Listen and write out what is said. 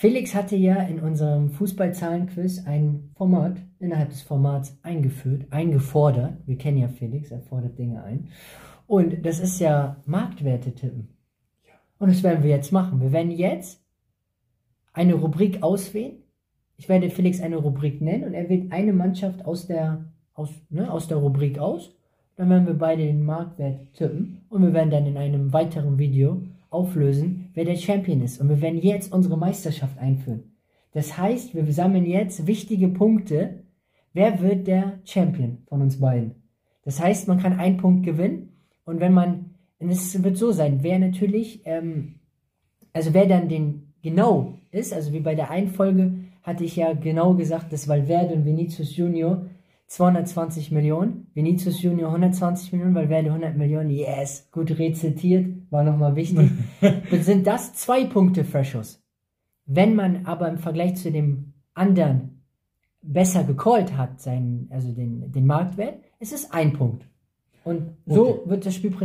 Felix hatte ja in unserem Fußballzahlenquiz ein Format innerhalb des Formats eingeführt, eingefordert. Wir kennen ja Felix, er fordert Dinge ein. Und das ist ja Marktwerte tippen. Und das werden wir jetzt machen. Wir werden jetzt eine Rubrik auswählen. Ich werde Felix eine Rubrik nennen und er wählt eine Mannschaft aus der, aus, ne, aus der Rubrik aus. Dann werden wir beide den Marktwert tippen und wir werden dann in einem weiteren Video auflösen, wer der Champion ist. Und wir werden jetzt unsere Meisterschaft einführen. Das heißt, wir sammeln jetzt wichtige Punkte. Wer wird der Champion von uns beiden? Das heißt, man kann einen Punkt gewinnen. Und wenn man, und es wird so sein, wer natürlich, ähm, also wer dann den genau ist, also wie bei der einen Folge hatte ich ja genau gesagt, dass Valverde und Vinicius Junior 220 Millionen, Vinicius Junior 120 Millionen, Valverde 100 Millionen, yes, gut rezitiert, war nochmal wichtig. Dann sind das zwei Punkte Freshos. Wenn man aber im Vergleich zu dem anderen besser gecallt hat, seinen, also den, den Marktwert, ist es ein Punkt. Und so okay. wird das Spielprinzip